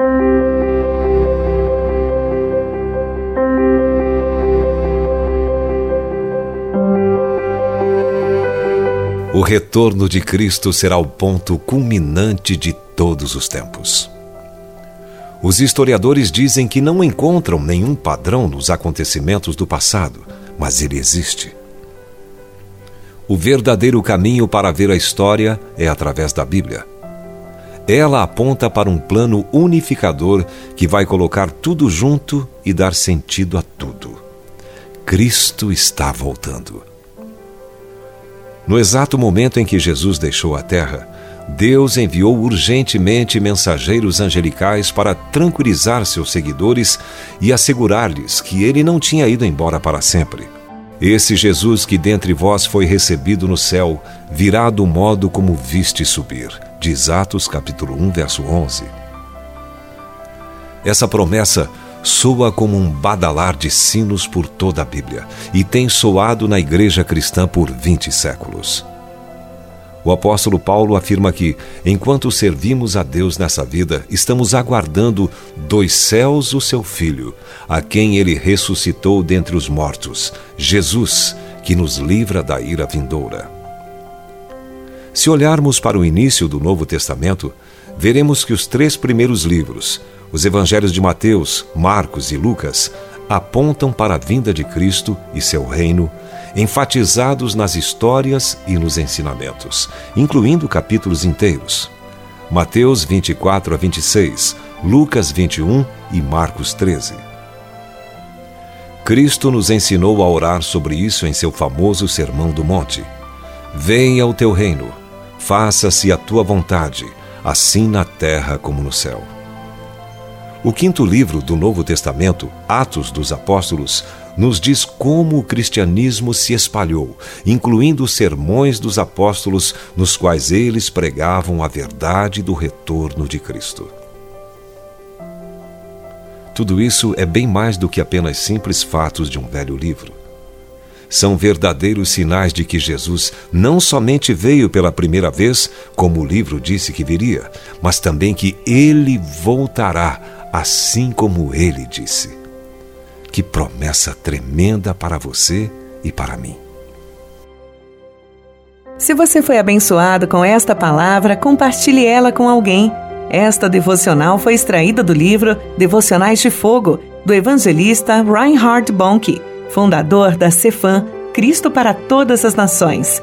O retorno de Cristo será o ponto culminante de todos os tempos. Os historiadores dizem que não encontram nenhum padrão nos acontecimentos do passado, mas ele existe. O verdadeiro caminho para ver a história é através da Bíblia. Ela aponta para um plano unificador que vai colocar tudo junto e dar sentido a tudo. Cristo está voltando. No exato momento em que Jesus deixou a terra, Deus enviou urgentemente mensageiros angelicais para tranquilizar seus seguidores e assegurar-lhes que ele não tinha ido embora para sempre. Esse Jesus que dentre vós foi recebido no céu, virá do modo como viste subir. Diz Atos capítulo 1, verso 11. Essa promessa soa como um badalar de sinos por toda a Bíblia e tem soado na igreja cristã por 20 séculos. O apóstolo Paulo afirma que, enquanto servimos a Deus nessa vida, estamos aguardando dos céus o seu Filho, a quem ele ressuscitou dentre os mortos, Jesus, que nos livra da ira vindoura. Se olharmos para o início do Novo Testamento, veremos que os três primeiros livros, os evangelhos de Mateus, Marcos e Lucas, apontam para a vinda de Cristo e seu reino enfatizados nas histórias e nos ensinamentos, incluindo capítulos inteiros. Mateus 24 a 26, Lucas 21 e Marcos 13. Cristo nos ensinou a orar sobre isso em seu famoso Sermão do Monte. Venha o teu reino, faça-se a tua vontade, assim na terra como no céu. O quinto livro do Novo Testamento, Atos dos Apóstolos, nos diz como o cristianismo se espalhou, incluindo os sermões dos apóstolos, nos quais eles pregavam a verdade do retorno de Cristo. Tudo isso é bem mais do que apenas simples fatos de um velho livro. São verdadeiros sinais de que Jesus não somente veio pela primeira vez, como o livro disse que viria, mas também que ele voltará assim como ele disse. Que promessa tremenda para você e para mim. Se você foi abençoado com esta palavra, compartilhe ela com alguém. Esta devocional foi extraída do livro Devocionais de Fogo, do evangelista Reinhard Bonnke, fundador da Cefam, Cristo para Todas as Nações.